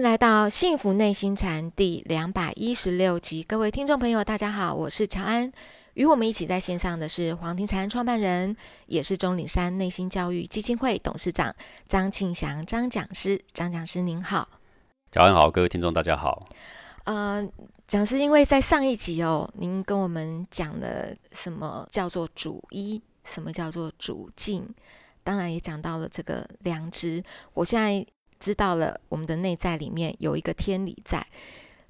迎来到《幸福内心禅》第两百一十六集，各位听众朋友，大家好，我是乔安。与我们一起在线上的是黄庭禅创办人，也是钟岭山内心教育基金会董事长张庆祥张讲师。张讲师您好，乔安好，各位听众大家好。嗯，讲师，因为在上一集哦，您跟我们讲了什么叫做主一，什么叫做主静，当然也讲到了这个良知。我现在。知道了，我们的内在里面有一个天理在。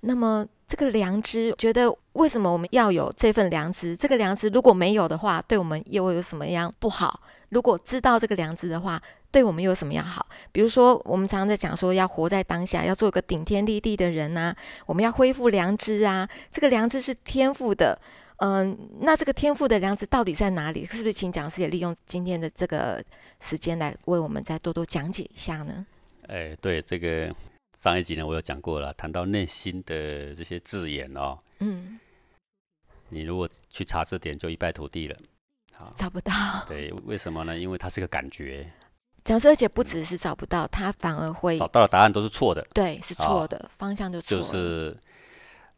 那么，这个良知，觉得为什么我们要有这份良知？这个良知如果没有的话，对我们又有什么样不好？如果知道这个良知的话，对我们又有什么样好？比如说，我们常常在讲说，要活在当下，要做一个顶天立地的人呐。我们要恢复良知啊。这个良知是天赋的，嗯，那这个天赋的良知到底在哪里？是不是请讲师也利用今天的这个时间来为我们再多多讲解一下呢？哎，对这个上一集呢，我有讲过了，谈到内心的这些字眼哦，嗯，你如果去查字典，就一败涂地了，好，找不到。对，为什么呢？因为它是个感觉。讲师姐不只是找不到，他反而会找到的答案都是错的。对，是错的，方向就错了。就是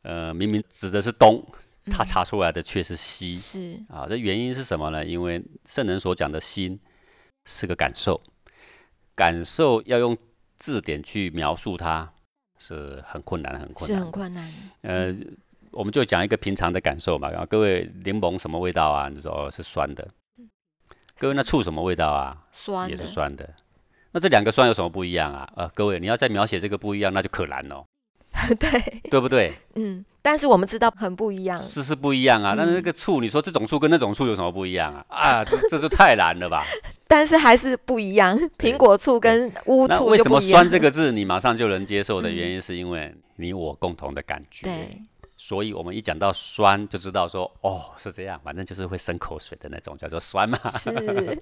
呃，明明指的是东，他查出来的却是西。是啊，这原因是什么呢？因为圣人所讲的心是个感受，感受要用。字典去描述它是很困难，很困难，是很困难。呃，我们就讲一个平常的感受嘛。然后各位，柠檬什么味道啊？你说是酸的。各位，那醋什么味道啊？酸，也是酸的。那这两个酸有什么不一样啊？呃，各位，你要再描写这个不一样，那就可难了。对，对不对？嗯。但是我们知道很不一样，是是不一样啊。但是那个醋，你说这种醋跟那种醋有什么不一样啊？啊，这这就太难了吧？但是还是不一样，苹果醋跟乌醋为什么“酸”这个字你马上就能接受的原因，是因为你我共同的感觉。对。所以，我们一讲到酸，就知道说，哦，是这样，反正就是会生口水的那种，叫做酸嘛，是，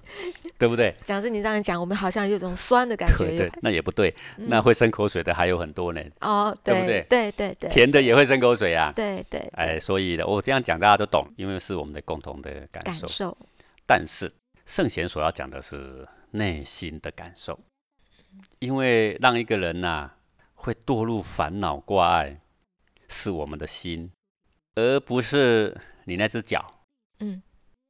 对不对？讲是你这样讲，我们好像有种酸的感觉。对对，那也不对，那会生口水的还有很多呢。哦，对不对？对对对，甜的也会生口水啊。对对。哎，所以我这样讲大家都懂，因为是我们的共同的感受。感受。但是圣贤所要讲的是内心的感受，因为让一个人呐会堕入烦恼挂碍。是我们的心，而不是你那只脚。嗯，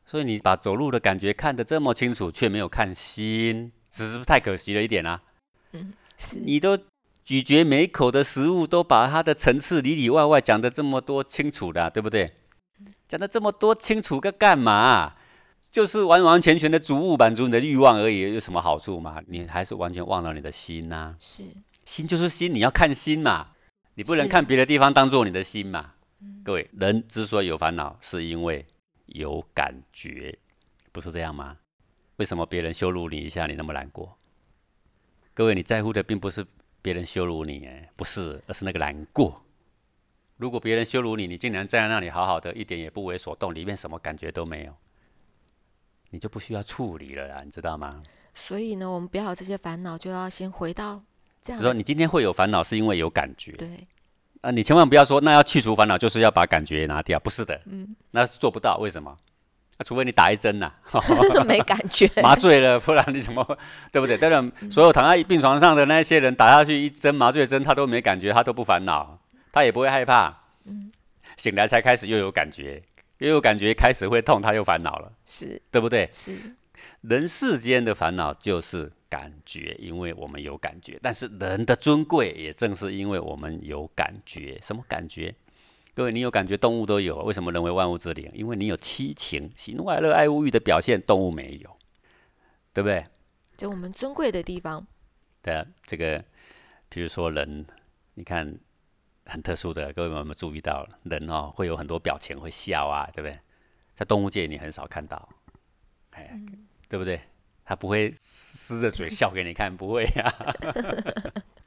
所以你把走路的感觉看得这么清楚，却没有看心，只是太可惜了一点啊。嗯，是你都咀嚼每一口的食物，都把它的层次里里外外讲得这么多清楚的，对不对？讲得这么多清楚个干嘛？就是完完全全的逐物满足你的欲望而已，有什么好处嘛？你还是完全忘了你的心呐。是，心就是心，你要看心嘛。你不能看别的地方当做你的心嘛？各位，人之所以有烦恼，是因为有感觉，不是这样吗？为什么别人羞辱你一下，你那么难过？各位，你在乎的并不是别人羞辱你，哎，不是，而是那个难过。如果别人羞辱你，你竟然站在那里好好的，一点也不为所动，里面什么感觉都没有，你就不需要处理了啦，你知道吗？所以呢，我们不要这些烦恼，就要先回到。只说你今天会有烦恼，是因为有感觉。对，啊，你千万不要说那要去除烦恼，就是要把感觉拿掉，不是的。嗯，那做不到，为什么？那除非你打一针呐，没感觉，麻醉了，不然你怎么对不对？当然，所有躺在病床上的那些人，打下去一针麻醉针，他都没感觉，他都不烦恼，他也不会害怕。嗯，醒来才开始又有感觉，又有感觉开始会痛，他又烦恼了，是对不对？是，人世间的烦恼就是。感觉，因为我们有感觉，但是人的尊贵也正是因为我们有感觉。什么感觉？各位，你有感觉，动物都有。为什么人为万物之灵？因为你有七情，喜怒哀乐爱物欲的表现，动物没有，对不对？就我们尊贵的地方。对啊，这个，比如说人，你看很特殊的，各位有没有注意到，人哦会有很多表情，会笑啊，对不对？在动物界你很少看到，哎，对不对？他不会撕着嘴笑给你看，不会呀。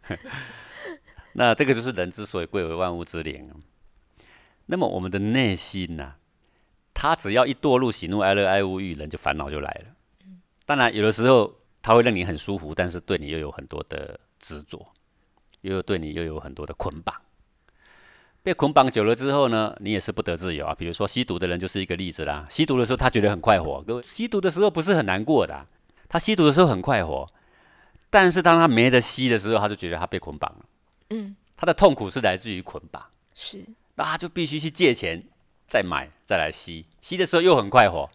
那这个就是人之所以贵为万物之灵。那么我们的内心呢？他只要一堕入喜怒哀乐、爱物欲，人就烦恼就来了。当然，有的时候他会让你很舒服，但是对你又有很多的执着，又对你又有很多的捆绑。被捆绑久了之后呢，你也是不得自由啊。比如说吸毒的人就是一个例子啦。吸毒的时候他觉得很快活，各位，吸毒的时候不是很难过的。他吸毒的时候很快活，但是当他没得吸的时候，他就觉得他被捆绑了。嗯，他的痛苦是来自于捆绑，是，那他就必须去借钱再买再来吸，吸的时候又很快活，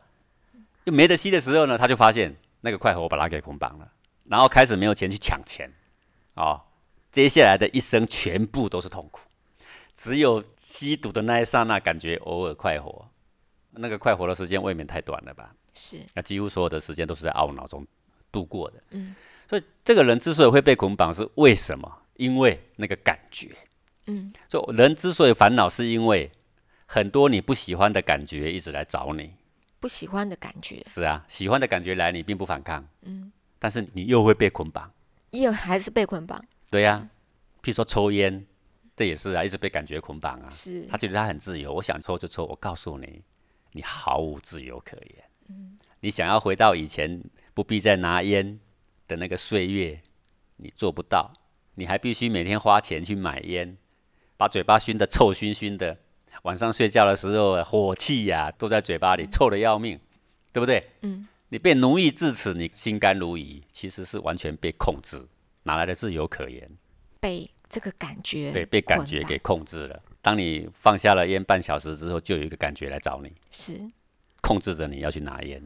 又没得吸的时候呢，他就发现那个快活把他给捆绑了，然后开始没有钱去抢钱，哦，接下来的一生全部都是痛苦，只有吸毒的那一刹那感觉偶尔快活，那个快活的时间未免太短了吧？是，那几乎所有的时间都是在懊恼中度过的。嗯，所以这个人之所以会被捆绑，是为什么？因为那个感觉。嗯，所以人之所以烦恼，是因为很多你不喜欢的感觉一直来找你。不喜欢的感觉，是啊，喜欢的感觉来，你并不反抗，嗯，但是你又会被捆绑。又还是被捆绑，对呀、譬如说抽烟，这也是啊，一直被感觉捆绑啊。是他，觉得他很自由，我想抽就抽。我告诉你，你毫无自由可言。你想要回到以前不必再拿烟的那个岁月，你做不到。你还必须每天花钱去买烟，把嘴巴熏得臭熏熏的。晚上睡觉的时候，火气呀、都在嘴巴里，臭得要命，对不对？嗯，你被奴役至此，你心甘如饴，其实是完全被控制，哪来的自由可言？被这个感觉，对，被感觉给控制了。当你放下了烟半小时之后，就有一个感觉来找你，是，控制着你要去拿烟。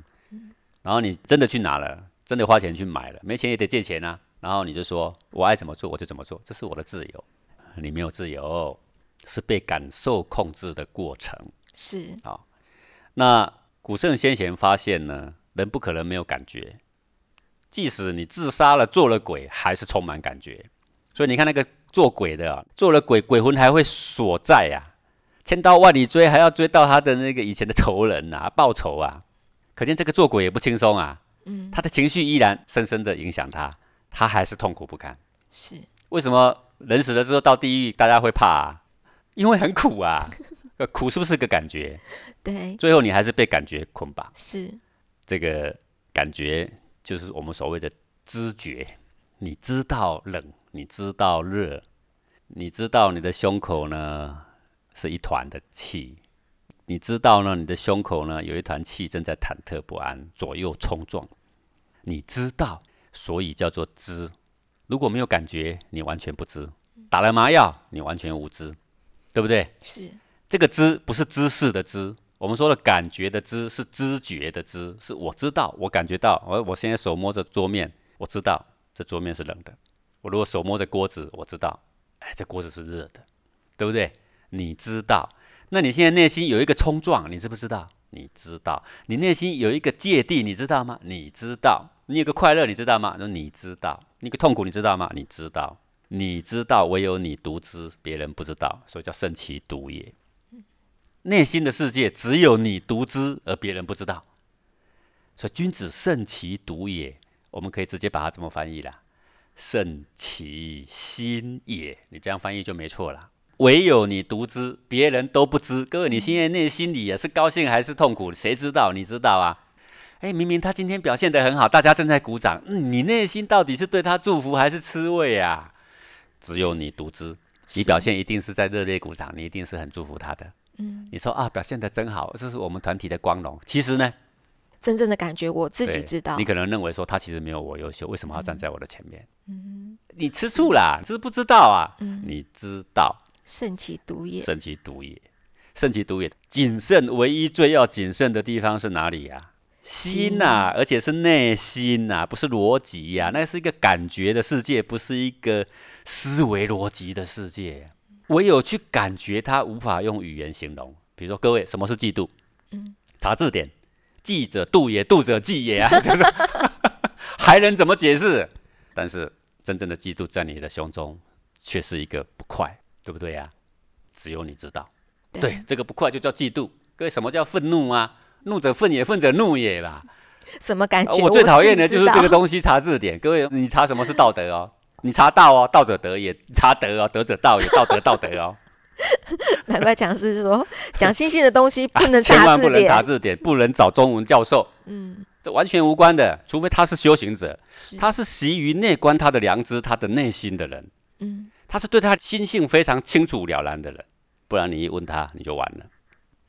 然后你真的去拿了，真的花钱去买了，没钱也得借钱啊。然后你就说我爱怎么做我就怎么做，这是我的自由。你没有自由，是被感受控制的过程。是啊，那古圣先贤发现呢，人不可能没有感觉，即使你自杀了做了鬼，还是充满感觉。所以你看那个做鬼的、啊，做了鬼，鬼魂还会所在呀、千刀万里追，还要追到他的那个以前的仇人啊，报仇啊。可见这个做鬼也不轻松啊，嗯，他的情绪依然深深的影响他，他还是痛苦不堪。是，为什么人死了之后到地狱大家会怕、啊？因为很苦啊，呃 苦是不是个感觉？对，最后你还是被感觉捆绑。是，这个感觉就是我们所谓的知觉。你知道冷，你知道热，你知道你的胸口呢是一团的气，你知道呢你的胸口呢有一团气正在忐忑不安，左右冲撞。你知道，所以叫做知。如果没有感觉，你完全不知；打了麻药，你完全无知，对不对？是，这个知不是知识的知，我们说的感觉的知是知觉的知，是我知道，我感觉到，我我现在手摸着桌面，我知道这桌面是冷的。我如果手摸着锅子，我知道，哎，这锅子是热的，对不对？你知道，那你现在内心有一个冲撞，你知不知道？你知道，你内心有一个芥蒂，你知道吗？你知道，你有个快乐，你知道吗？说你知道，你个痛苦，你知道吗？你知道，你知道，唯有你独知，别人不知道，所以叫圣其独也。内心的世界只有你独知，而别人不知道。所以君子慎其独也，我们可以直接把它这么翻译啦：慎其心也。你这样翻译就没错了。唯有你独知，别人都不知。各位，你现在内心里也是高兴还是痛苦？谁知道？你知道啊？哎，明明他今天表现得很好，大家正在鼓掌，嗯，你内心到底是对他祝福还是吃味啊？只有你独知。你表现一定是在热烈鼓掌，你一定是很祝福他的。嗯，你说啊，表现得真好，这是我们团体的光荣。其实呢，真正的感觉我自己知道你，可能认为说他其实没有我优秀，为什么要站在我的前面？嗯，你吃醋啦，知不知道啊？嗯你知道，慎其独也，慎其独也，慎其独也。谨慎，唯一最要谨慎的地方是哪里呀、心呐、而且是内心呐、不是逻辑呀、那是一个感觉的世界，不是一个思维逻辑的世界。唯有去感觉它，无法用语言形容。比如说，各位，什么是嫉妒？嗯，查字典，嫉者妒也，妒者嫉也啊，就 是还能怎么解释？但是真正的嫉妒在你的胸中，却是一个不快，对不对呀、只有你知道。对，这个不快就叫嫉妒。各位，什么叫愤怒啊？怒者愤也，愤者怒也啦。什么感觉？啊我最讨厌的就是这个西。东西，查字典。各位，你查什么是道德哦？你查道哦，道者德也；查德哦，德者道也，道德道德哦。难怪讲师说讲星星的东西不能 啊千查字万不能查。字典，不能找中文教授，嗯，这完全无关的。除非他是修行者，是，他是习于内观他的良知、他的内心的人，嗯他是对他心性非常清楚了然的人。不然你一问他，你就完了。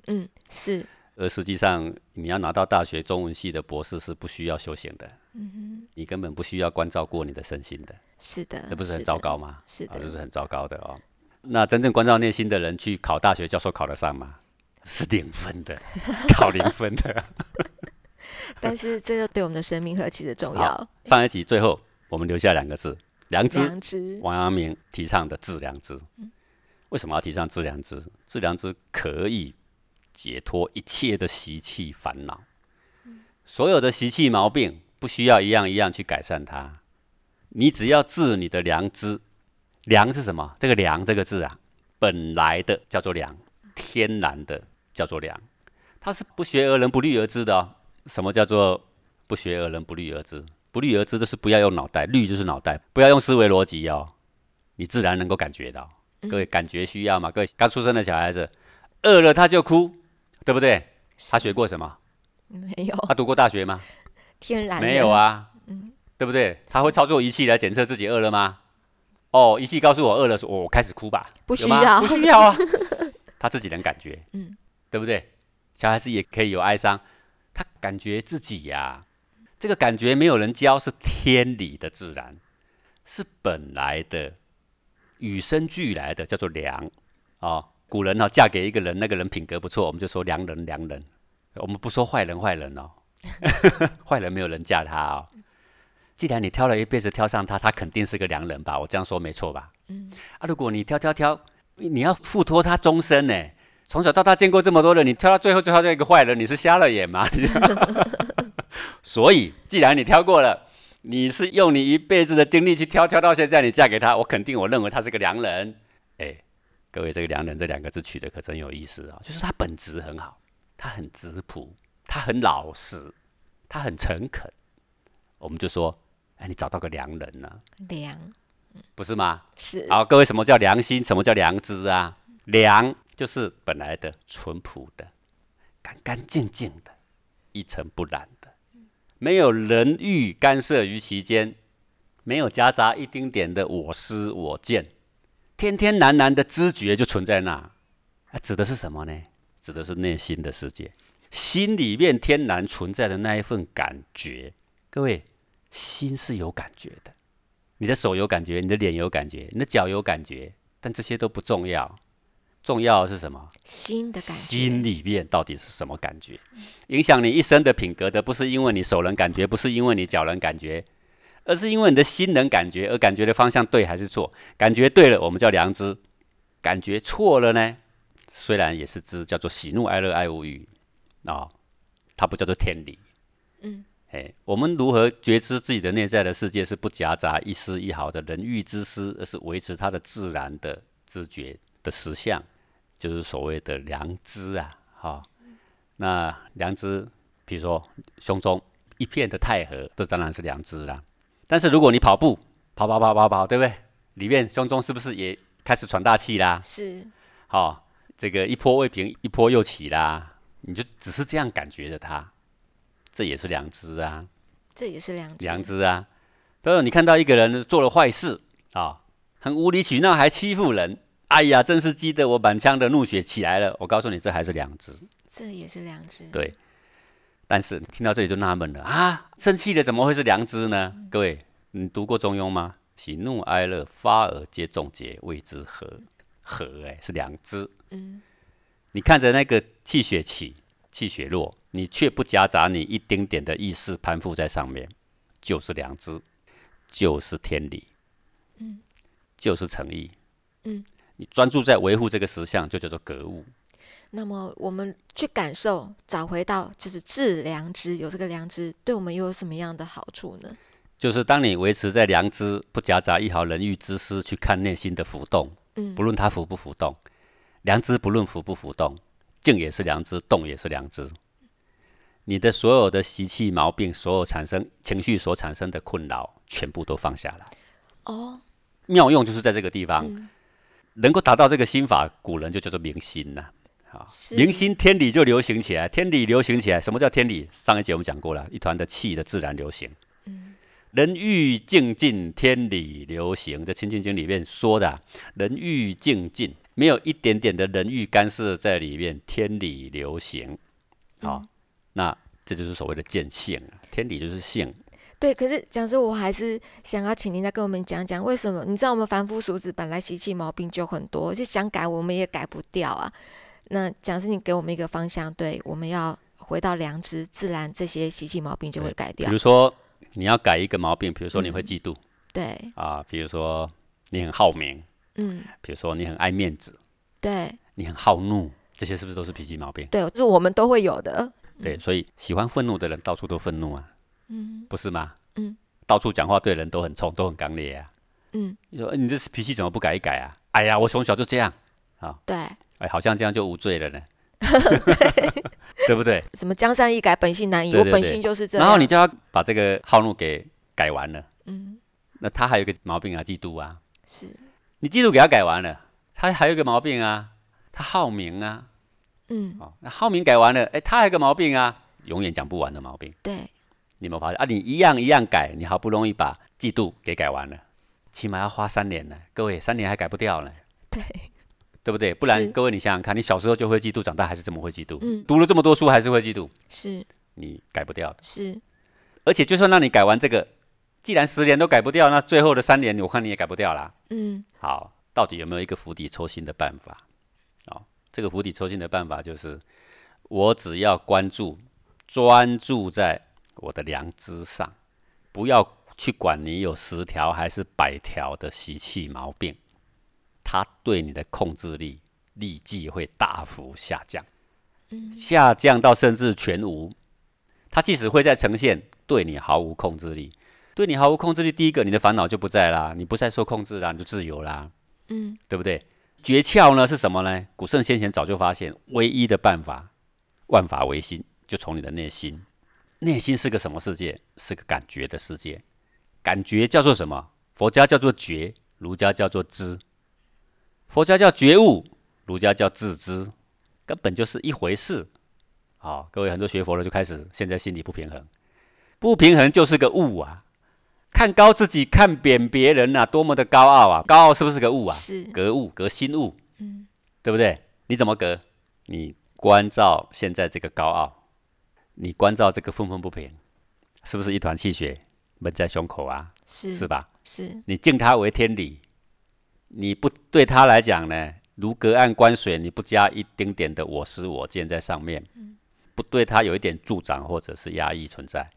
嗯是，而实际上，你要拿到大学中文系的博士是不需要修行的。嗯你根本不需要关照过你的身心的，是的，那不是很糟糕吗？是的，这是很糟糕的哦。那真正关照内心的人去考大学教授考得上吗？是零分的，考零分的。但是这个对我们的生命何其的重要。上一集最后我们留下两个字：良知。良知。王阳明提倡的致良知。为什么要提倡致良知？致良知可以解脱一切的习气烦恼。所有的习气毛病不需要一样一样去改善它，你只要治你的良知。良是什么？这个良这个字啊，本来的叫做良，天然的叫做良，它是不学而人不虑而知的哦。什么叫做不学而人不虑而知？不虑而知就是不要用脑袋，虑就是脑袋，不要用思维逻辑哦，你自然能够感觉到。各位感觉需要嘛？各位刚出生的小孩子，饿了他就哭，对不对？他学过什么？没有。他读过大学吗？天然没有啊。嗯，对不对？他会操作仪器来检测自己饿了吗？哦，仪器告诉我饿了，说我开始哭吧。不需要，不需要啊。他自己能感觉，嗯，对不对？小孩子也可以有哀伤，他感觉自己呀，这个感觉没有人教，是天理的自然，是本来的，与生俱来的，叫做良。哦，古人呢，嫁给一个人，那个人品格不错，我们就说良人，良人。我们不说坏人，坏人哦，坏人没有人嫁他哦。既然你挑了一辈子挑上他，他肯定是个良人吧？我这样说没错吧？嗯。啊，如果你挑挑挑，你要付托他终身呢？从小到大见过这么多人，你挑到最后最后这一个坏人，你是瞎了眼吗？所以，既然你挑过了，你是用你一辈子的精力去挑，挑到现在你嫁给他，我肯定我认为他是个良人。哎，各位，这个良人这两个字取得可真有意思啊！就是他本质很好，他很质朴，他很老实，他很诚恳。我们就说。哎，你找到个良人了，良，不是吗？是。好，各位，什么叫良心？什么叫良知啊？良就是本来的淳朴的、干干净净的、一尘不染的，没有人欲干涉于其间，没有夹杂一丁点的我思我见，天天然然的知觉就存在那。啊，指的是什么呢？指的是内心的世界，心里面天然存在的那一份感觉。各位。心是有感觉的，你的手有感觉，你的脸有感觉，你的脚有感觉，但这些都不重要，重要的是什么？心的感觉。心里面到底是什么感觉？影响你一生的品格的，不是因为你手能感觉，不是因为你脚能感觉，而是因为你的心能感觉，而感觉的方向对还是错？感觉对了，我们叫良知；感觉错了呢，虽然也是知，叫做喜怒哀乐爱无语啊，它不叫做天理。嗯。哎，我们如何觉知自己的内在的世界是不夹杂一丝一毫的人欲之私，而是维持它的自然的知觉的实相，就是所谓的良知啊！哈，那良知，比如说胸中一片的太和，这当然是良知啦。但是如果你跑步，跑跑跑跑跑，对不对？里面胸中是不是也开始喘大气啦？是。好，这个一波未平，一波又起啦，你就只是这样感觉着它。这也是良知啊，这也是良知。良知啊，比如你看到一个人做了坏事啊，很无理取闹还欺负人，哎呀，真是激得我满腔的怒血起来了。我告诉你，这还是良知。这也是良知。对，但是听到这里就纳闷了啊，生气了怎么会是良知呢？各位，你读过《中庸》吗？喜怒哀乐发而皆众结，谓之和。和哎，是良知。嗯，你看着那个气血起，气血落。你却不夹杂你一丁点的意识攀附在上面，就是良知，就是天理，嗯，就是诚意，嗯，你专注在维护这个实相，就叫做格物。那么我们去感受，找回到就是致良知，有这个良知，对我们又有什么样的好处呢？就是当你维持在良知，不夹杂一毫人欲之私去看内心的浮动，嗯，不论它浮不浮动，良知不论浮不浮动，静也是良知，动也是良知。你的所有的习气毛病，所有产生情绪所产生的困扰，全部都放下来。哦，妙用就是在这个地方，能够达到这个心法，古人就叫做明心呐。好，明心天理就流行起来，天理流行起来。什么叫天理？上一节我们讲过了，一团的气的自然流行。嗯，人欲静尽，天理流行。在《清净经》里面说的，人欲静尽，没有一点点的人欲干涉在里面，天理流行。好。那这就是所谓的见性啊，天理就是性。对，可是讲师，我还是想要请您再跟我们讲讲，为什么？你知道我们凡夫俗子本来习气毛病就很多，就想改我们也改不掉啊。那讲师，你给我们一个方向，对，我们要回到良知，自然这些习气毛病就会改掉。比如说你要改一个毛病，比如说你会嗯嫉妒、对，啊，比如说你很好名，嗯，比如说你很爱面子，对你很好怒，这些是不是都是脾气毛病？对，就是我们都会有的。对，所以喜欢愤怒的人到处都愤怒啊，嗯不是吗？嗯，到处讲话对人都很冲，都很刚烈啊。嗯，你说、欸你这脾气怎么不改一改啊？哎呀，我从小就这样，啊对，哎，好像这样就无罪了呢，对 不对？什么江山易改，本性难移，我本性就是这样。然后你叫他把这个好怒给改完了，嗯，那他还有一个毛病啊，嫉妒啊。是，你嫉妒给他改完了，他还有一个毛病啊，他好名啊。嗯，哦，那好名改完了，哎，他还有一个毛病啊，永远讲不完的毛病。对，你有没有发现啊？你一样一样改，你好不容易把嫉妒给改完了，起码要花三年呢。各位，三年还改不掉呢，对，对不对？不然各位你想想看，你小时候就会嫉妒，长大还是这么会嫉妒，嗯，读了这么多书还是会嫉妒，是你改不掉的。是，而且就算让你改完这个，既然十年都改不掉，那最后的三年我看你也改不掉啦。嗯好，到底有没有一个釜底抽薪的办法？哦，这个釜底抽薪的办法就是，我只要关注、专注在我的良知上，不要去管你有十条还是百条的习气毛病，它对你的控制力立即会大幅下降，下降到甚至全无。它即使会在呈现，对你毫无控制力。对你毫无控制力，第一个，你的烦恼就不在啦，你不再受控制啦，你就自由啦，嗯对不对？诀窍呢是什么呢？古圣先贤早就发现，唯一的办法，万法唯心，就从你的内心。内心是个什么世界？是个感觉的世界。感觉叫做什么？佛家叫做觉，儒家叫做知。佛家叫觉悟，儒家叫自知，根本就是一回事。好，各位很多学佛的就开始现在心里不平衡，不平衡就是个悟啊。看高自己，看扁别人呐、多么的高傲啊！高傲是不是个悟啊？是，格物，格心物，嗯对不对？你怎么格？你关照现在这个高傲，你关照这个愤愤不平，是不是一团气血闷在胸口啊？是是吧？是，你敬他为天理，你不对他来讲呢，如隔岸观水，你不加一丁点的我思我见在上面，不对他有一点助长或者是压抑存在，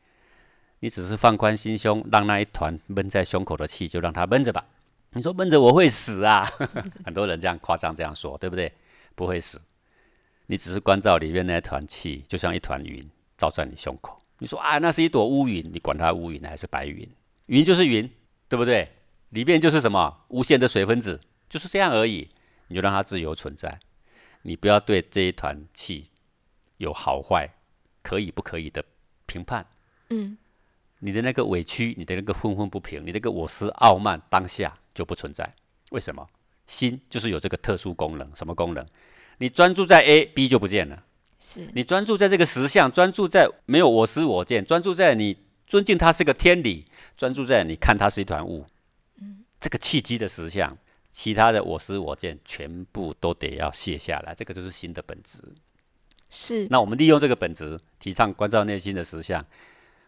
你只是放宽心胸，让那一团闷在胸口的气就让它闷着吧。你说闷着我会死啊？很多人这样夸张这样说，对不对？不会死，你只是关照里面那一团气，就像一团云罩在你胸口。你说啊，那是一朵乌云，你管它乌云还是白云，云就是云，对不对？里面就是什么无限的水分子，就是这样而已。你就让它自由存在，你不要对这一团气有好坏、可以不可以的评判。嗯你的那个委屈，你的那个愤愤不平，你那个我思傲慢，当下就不存在。为什么？心就是有这个特殊功能，什么功能？你专注在 A，B 就不见了。是，你专注在这个实相，专注在没有我思我见，专注在你尊敬它是个天理，专注在你看它是一团雾，这个契机的实相，其他的我思我见全部都得要卸下来，这个就是心的本质。是，那我们利用这个本质，提倡关照内心的实相，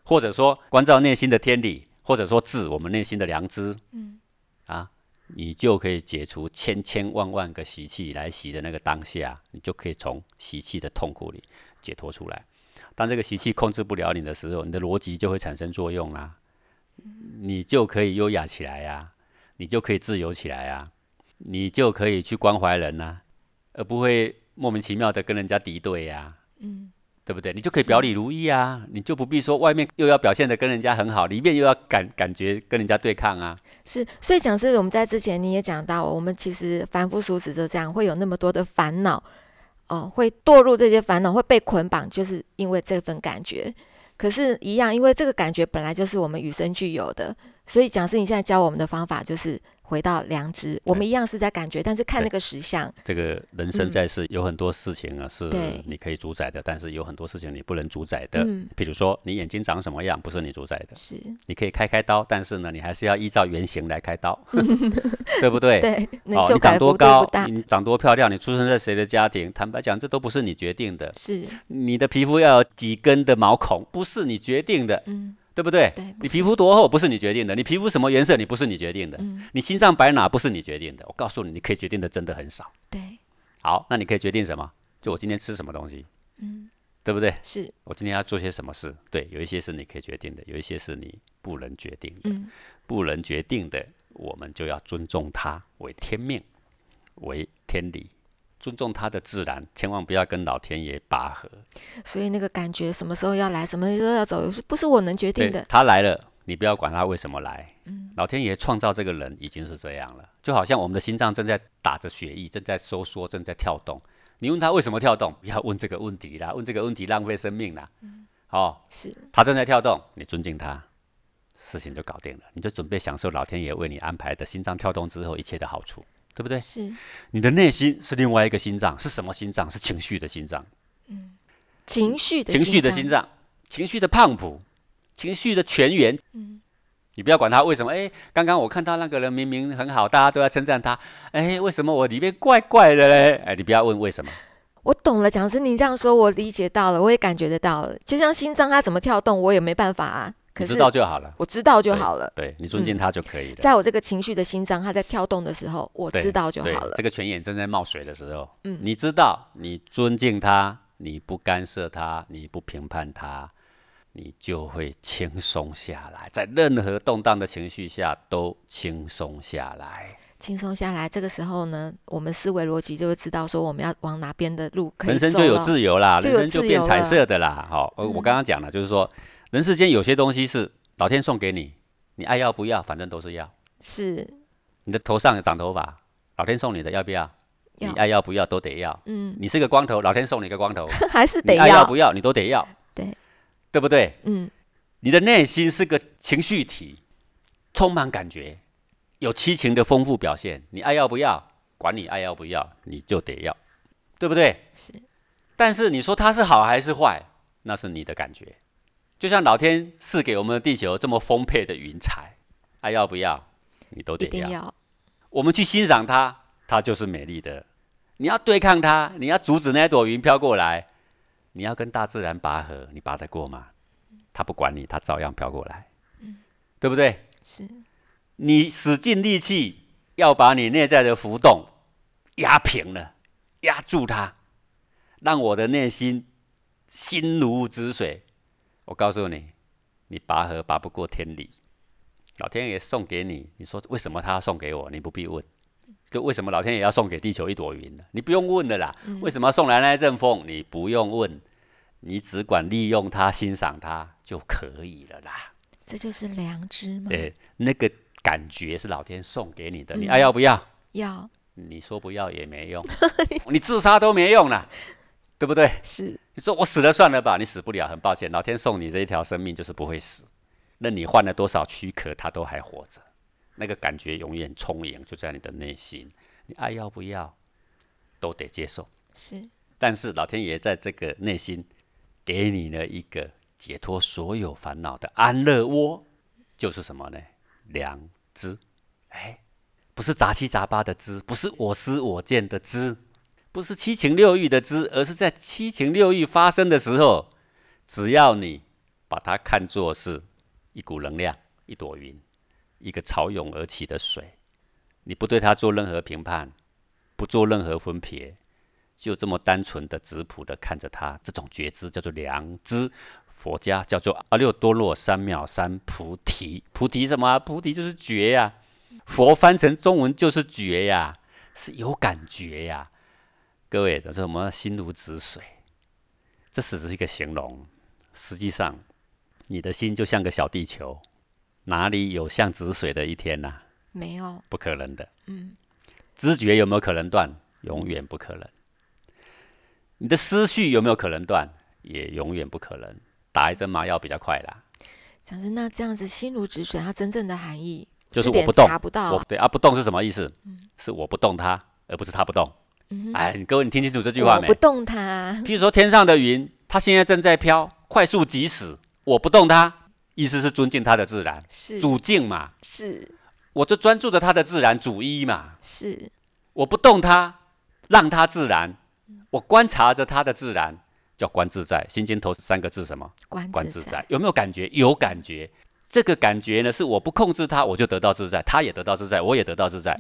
或者说关照内心的天理，或者说治我们内心的良知，嗯，啊，你就可以解除千千万万个习气来袭的那个当下，你就可以从习气的痛苦里解脱出来。当这个习气控制不了你的时候，你的逻辑就会产生作用啦、你就可以优雅起来呀、你就可以自由起来呀、你就可以去关怀人呐、而不会莫名其妙的跟人家敌对呀、嗯。对不对？你就可以表里如一啊，你就不必说外面又要表现的跟人家很好，里面又要感感觉跟人家对抗啊。是，所以讲是，我们在之前你也讲到，我们其实凡夫俗子就这样，会有那么多的烦恼，哦、会堕入这些烦恼，会被捆绑，就是因为这份感觉。可是，一样，因为这个感觉本来就是我们与生俱有的，所以讲师你现在教我们的方法就是回到良知，我们一样是在感觉，但是看那个实相，这个人生嗯在世有很多事情啊是你可以主宰的，但是有很多事情你不能主宰的。嗯，比如说你眼睛长什么样不是你主宰的，是你可以开开刀，但是呢你还是要依照原型来开刀，对不对？对，能哦，你长多高，，你长多漂亮，你出生在谁的家庭？坦白讲，这都不是你决定的。是，你的皮肤要有几根的毛孔，不是你决定的，嗯，对不对？对你皮肤多厚不是你决定的，你皮肤什么颜色你不是你决定的，嗯，你心脏摆哪不是你决定的。我告诉你，你可以决定的真的很少。对，好，那你可以决定什么？就我今天吃什么东西，嗯，对不对？是，我今天要做些什么事？对，有一些是你可以决定的，有一些是你不能决定的。嗯，不能决定的，我们就要尊重它为天命，为天理，尊重它的自然，千万不要跟老天爷拔河。所以那个感觉什么时候要来，什么时候要走，不是我能决定的。他来了，你不要管他为什么来。嗯老天爷创造这个人已经是这样了，就好像我们的心脏正在打着血液，正在收缩，正在跳动。你问他为什么跳动，不要问这个问题啦，问这个问题浪费生命啦。嗯哦，是，他正在跳动，你尊敬他，事情就搞定了，你就准备享受老天爷为你安排的心脏跳动之后一切的好处，对不对？是你的内心是另外一个心脏，是什么心脏？是情绪的心脏，情绪的情绪的心脏。情绪的胖谱，情绪的全员。嗯你不要管他为什么，哎，刚刚我看到那个人明明很好，大家都在称赞他，哎，为什么我里面怪怪的嘞？哎，你不要问为什么，我懂了，讲师，你这样说，我理解到了，我也感觉得到了。就像心脏它怎么跳动，我也没办法啊。可是你知道就好了，我知道就好了。对你尊敬他就可以了。在我这个情绪的心脏，它在跳动的时候，我知道就好了这。个泉眼正在冒水的时候，嗯你知道，你尊敬他，你不干涉他，你不评判他，你就会轻松下来，在任何动荡的情绪下都轻松下来。轻松下来，这个时候呢，我们思维逻辑就会知道说我们要往哪边的路可以走人生就有自由啦，人生就变彩色的啦。好，我刚刚讲了，就是说，人世间有些东西是老天送给你，你爱要不要，反正都是要。是你的头上长头发，老天送你的，要不要？你要爱要不要都得要。嗯，你是个光头，老天送你个光头，还是得要爱要不要，你都得要。对，对不对？嗯你的内心是个情绪体，充满感觉，有七情的丰富表现。你爱要不要，管你爱要不要，你就得要，对不对？是但是你说它是好还是坏，那是你的感觉。就像老天赐给我们的地球这么丰沛的云彩，爱要不要，你都得要。要我们去欣赏它，它就是美丽的。你要对抗它，你要阻止那朵云飘过来，你要跟大自然拔河，你拔得过吗？它不管你，它照样飘过来，对不对？是你使尽力气要把你内在的浮动压平了，压住它，让我的内心心如止水。我告诉你，你拔河拔不过天理，老天爷送给你，你说为什么他要送给我？你不必问。就为什么老天爷要送给地球一朵云呢？你不用问的啦。为什么要送来那一阵风？你不用问，你只管利用它、欣赏它就可以了啦。这就是良知吗。对，那个感觉是老天送给你的，你嗯爱要不要？要你说不要也没用，你自杀都没用啦，对不对？是你说我死了算了吧，你死不了，很抱歉，老天送你这一条生命就是不会死，那你换了多少躯壳，它都还活着，那个感觉永远充盈，就在你的内心，你爱要不要，都得接受。是但是老天爷在这个内心给你了一个解脱所有烦恼的安乐窝，就是什么呢？良知。哎，不是杂七杂八的知，不是我思我见的知，不是七情六欲的知，而是在七情六欲发生的时候，只要你把它看作是一股能量、一朵云、一个潮涌而起的水，你不对它做任何评判，不做任何分别，就这么单纯的、质朴的看着它，这种觉知叫做良知。佛家叫做阿耨多罗三藐三菩提。菩提什么？菩提就是觉呀、佛翻成中文就是觉呀、是有感觉呀、各位，这是我们心如止水，这只是一个形容。实际上，你的心就像个小地球，哪里有像止水的一天呐、没有不可能的。嗯，知觉有没有可能断？永远不可能。你的思绪有没有可能断？也永远不可能。打一针麻药比较快啦，讲真那这样子心如止水，它真正的含义就是我不动查不到啊。我对啊，不动是什么意思？是我不动它，而不是它不动。嗯哎，各位，你听清楚这句话没我不？动它，譬如说天上的云，它现在正在飘，快速疾驶，我不动它，意思是尊敬它的自然，是主静嘛，是我就专注着它的自然，主一嘛，是我不动它，让它自然，我观察着它的自然，叫观自在。心经头三个字什么？观观自在。有没有感觉？有感觉。这个感觉呢，是我不控制它，我就得到自在，它也得到自在，我也得到自在。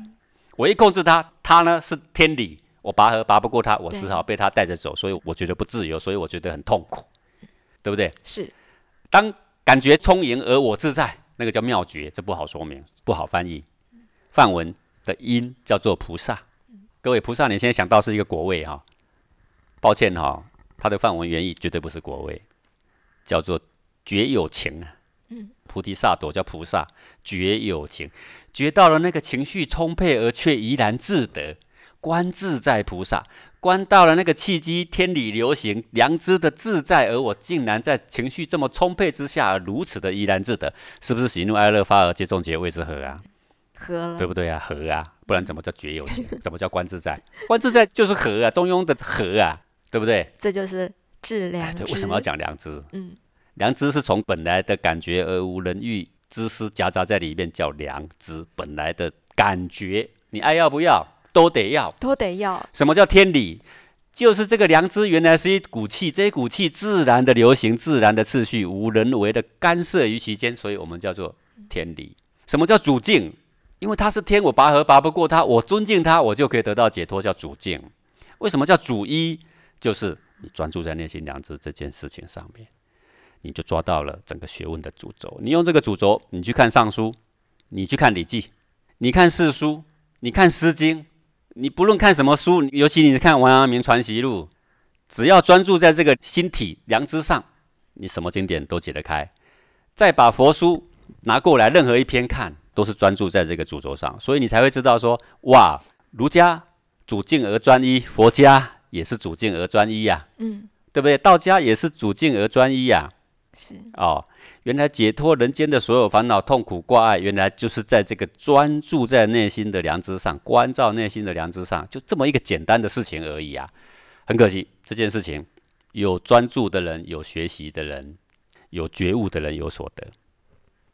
我一控制它，它呢是天理，我拔河拔不过他，我只好被他带着走，所以我觉得不自由，所以我觉得很痛苦，对不对？是。当感觉充盈而我自在，那个叫妙觉，这不好说明，不好翻译。梵文的音叫做菩萨。各位菩萨，你现在想到是一个国位哈？抱歉哈，它的梵文原意绝对不是国位，叫做觉有情啊。嗯，菩提萨埵叫菩萨，觉有情，觉到了那个情绪充沛而却怡然自得，观自在菩萨，观到了那个契机，天理流行，良知的自在，而我竟然在情绪这么充沛之下，如此的怡然自得，是不是喜怒哀乐发而皆众结谓之和啊？和了，对不对啊？和啊，不然怎么叫觉有情？怎么叫观自在？观自在就是和啊，中庸的和啊，对不对？这就是致良知。为什么要讲良知？嗯。良知是从本来的感觉而无人欲知识夹杂在里面，叫良知。本来的感觉，你爱要不要，都得要，都得要。什么叫天理？就是这个良知原来是一股气，这一股气自然的流行，自然的次序，无人为的干涉于其间，所以我们叫做天理。什么叫主境？因为它是天，我拔河拔不过它，我尊敬它，我就可以得到解脱，叫主境。为什么叫主一？就是你专注在内心良知这件事情上面。你就抓到了整个学问的主轴。你用这个主轴，你去看《尚书》，你去看《礼记》，你看《四书》，你看《诗经》，你不论看什么书，尤其你看《王阳明传习录》，只要专注在这个心体良知上，你什么经典都解得开。再把佛书拿过来，任何一篇看，都是专注在这个主轴上，所以你才会知道说：哇，儒家主静而专一，佛家也是主静而专一呀。嗯，对不对？道家也是主静而专一呀。是哦，原来解脱人间的所有烦恼、痛苦、挂碍，原来就是在这个专注在内心的良知上，关照内心的良知上，就这么一个简单的事情而已啊！很可惜，这件事情有专注的人、有学习的人、有觉悟的人有所得，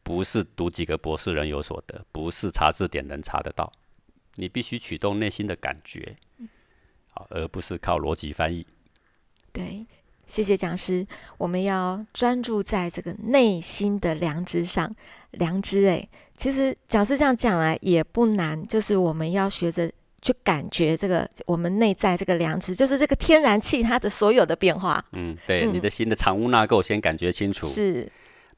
不是读几个博士人有所得，不是查字典能查得到。你必须启动内心的感觉，好，而不是靠逻辑翻译。对。谢谢讲师，我们要专注在这个内心的良知上。良知，哎，其实讲师这样讲来也不难，就是我们要学着去感觉这个我们内在这个良知，就是这个天然气它的所有的变化。嗯，对，你的心的藏污纳垢先感觉清楚，是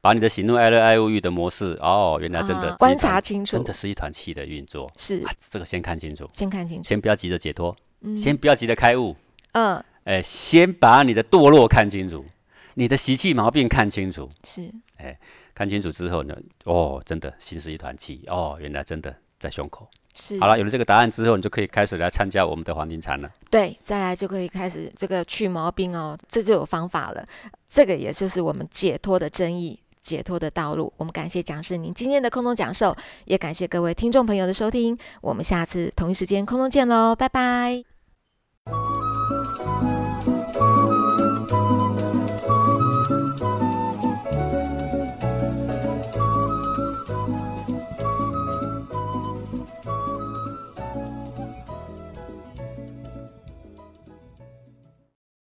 把你的喜怒哀乐爱恶欲的模式，哦，原来真的观察清楚，真的是一团气的运作。是这个先看清楚，先看清楚，先不要急着解脱，先不要急着开悟。嗯。哎，先把你的堕落看清楚，你的习气毛病看清楚。是，哎，看清楚之后呢，哦，真的心是一团气，哦，原来真的在胸口。是，好了，有了这个答案之后，你就可以开始来参加我们的黄金禅了。对，再来就可以开始这个去毛病哦，这就有方法了。这个也就是我们解脱的争议，解脱的道路。我们感谢讲师您今天的空中讲授，也感谢各位听众朋友的收听。我们下次同一时间空中见喽，拜拜。